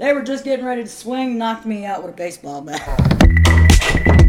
They were just getting ready to swing, knocked me out with a baseball bat.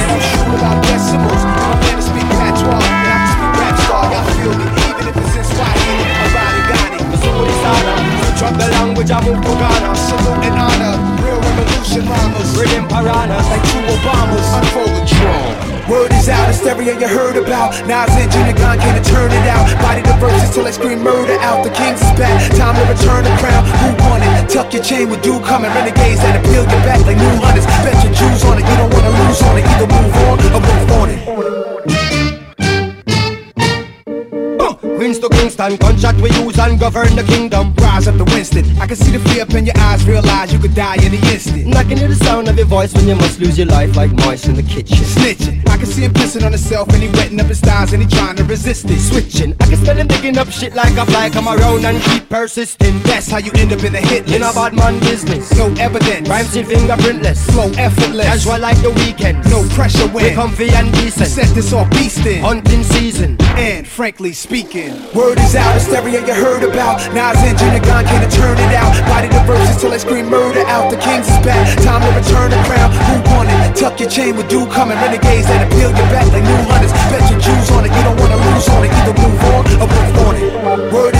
And I'm sure about decimals I'm here speak patois And I can speak rap star, y'all feel me Even if it's in Swahili, I'm body got it drop the language, I Salute and honor, real revolution mamas piranhas like two Obamas. Unfold Word is out, hysteria you heard about. Nas and Junior Gong can't turn it out. Body the verses till they scream murder out. The king's is back, time to return the crown. Who won it? Tuck your chain with you coming. Renegades that appeal your back like new hunters. Bet your Jews on it, you don't wanna lose on it. Either move on or move on it. Govern the kingdom. Rise up the Winston. I can see the fear up in your eyes, realize you could die in the instant. I can hear the sound of your voice when you must lose your life like mice in the kitchen. Snitching. I can see him pissing on himself and he wetting up his thighs and he trying to resist it. Switching. I can smell him digging up shit like a fly. Come around and keep persisting. That's how you end up in the hit list. In a bad man business. No evidence. Rhymes in fingerprintless. Flow effortless. Casual like the weekend. No pressure when. We comfy and decent. Set this off beastin'. Hunting season. And frankly speaking, word is out. The stereo you heard about. Nas and Junior Gong can't turn it out. Body the verses till I scream murder out. The kings is back. Time to return the crown. Who won it? Tuck your chain with do coming. Renegades that appeal your back like new hunters. Bet your Jews on it. You don't wanna lose on it. Either move on or move on it. Word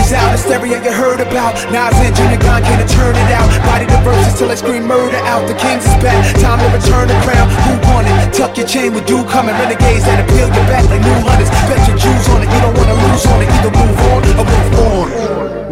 stereo you heard about. Nas engine, a gun can't turn it out. Body the verses till I scream murder out. The king's is back, time to return the crown. Who won it? Tuck your chain with you, coming. Renegades that appeal your back like new hunters. Bet your Jews on it, you don't wanna lose on it. Either move on or move on.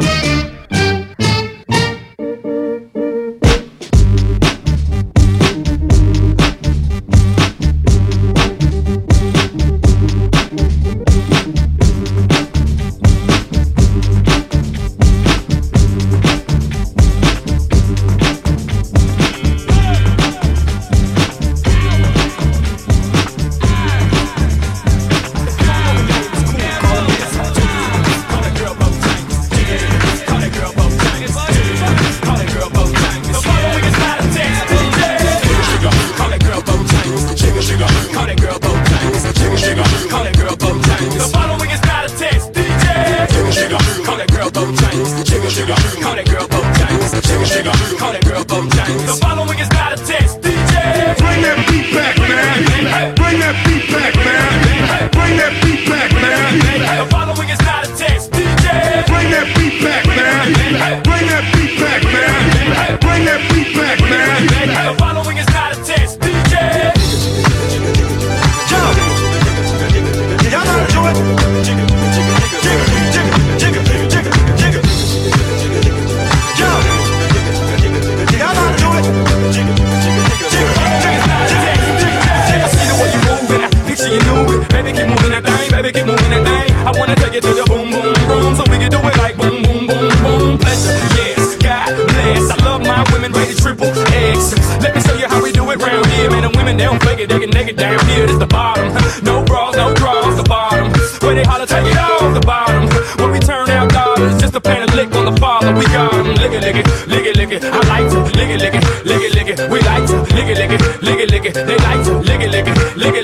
fake it, they can naked, damn here is the bottom. No bras, no draws, the bottom. When they holler, take it off, the bottom. When we turn out dollars, just a pan of lick on the father, we got them. Lick it, lick it, lick it, lick it. I like to, lick it, lick it, lick it, lick it. We like to, lick it, lick it, lick it, lick it. They like to, lick it, lick it, lick it.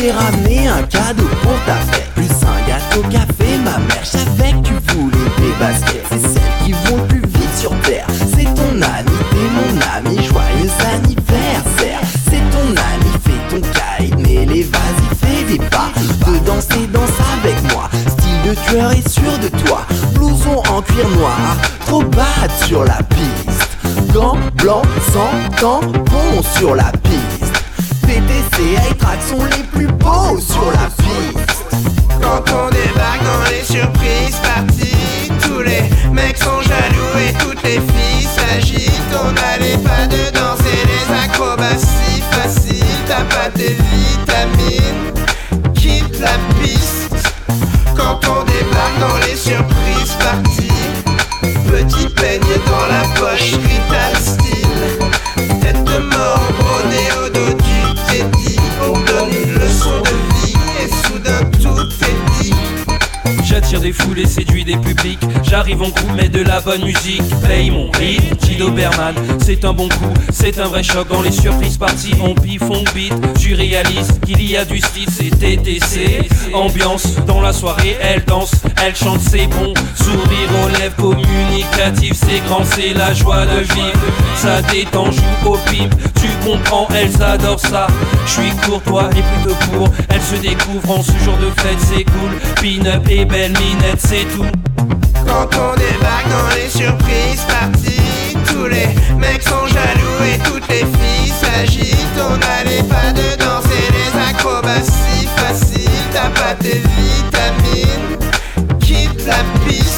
j'ai ramené un cadeau pour ta fête. Plus un gâteau café, ma mère, j'avais que tu voulais des baskets. C'est celles qui vont le plus vite sur terre. C'est ton ami, t'es mon ami, joyeux anniversaire. C'est ton ami, fais ton caïd, mais les vas-y, fais des pas. De danser, danse avec moi. Style de tueur et sûr de toi. Blouson en cuir noir, trop bad sur la piste. Gants blancs, sans tampon sur la piste. PTC et track sont les plus beaux sur la piste. Quand on débarque dans les surprises parties, tous les mecs sont jaloux et toutes les filles s'agitent. On a pas de danser les acrobaties faciles. T'as pas tes vitamines, quitte la piste. Quand on débarque dans les surprises parties, petit peigne dans la poche, Ritas. Des publics. J'arrive en coup, mais de la bonne musique. Paye mon beat, Chido Berman. C'est un bon coup, c'est un vrai choc. Dans les surprises parties, on pif, on beat. Tu réalises qu'il y a du style, c'est. Ambiance dans la soirée, elle danse, elle chante, c'est bon. Sourire aux lèvres communicatif, c'est grand, c'est la joie de vivre. Ça détend, joue au pipe, tu comprends, elles adorent ça. Je suis courtois et plutôt court, elles se découvrent en ce jour de fête, c'est cool. Pin-up et belle c'est tout. Quand on débarque dans les surprises parties, tous les mecs sont jaloux et toutes les filles s'agitent. On n'allait pas de danser les acrobaties faciles, t'as pas tes vitamines, quitte la piste.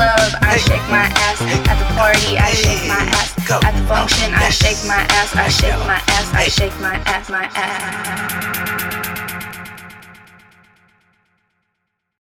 Club, I shake my ass. At the party, I shake my ass. At the function, I shake my ass. I shake my ass. I shake my ass. My ass.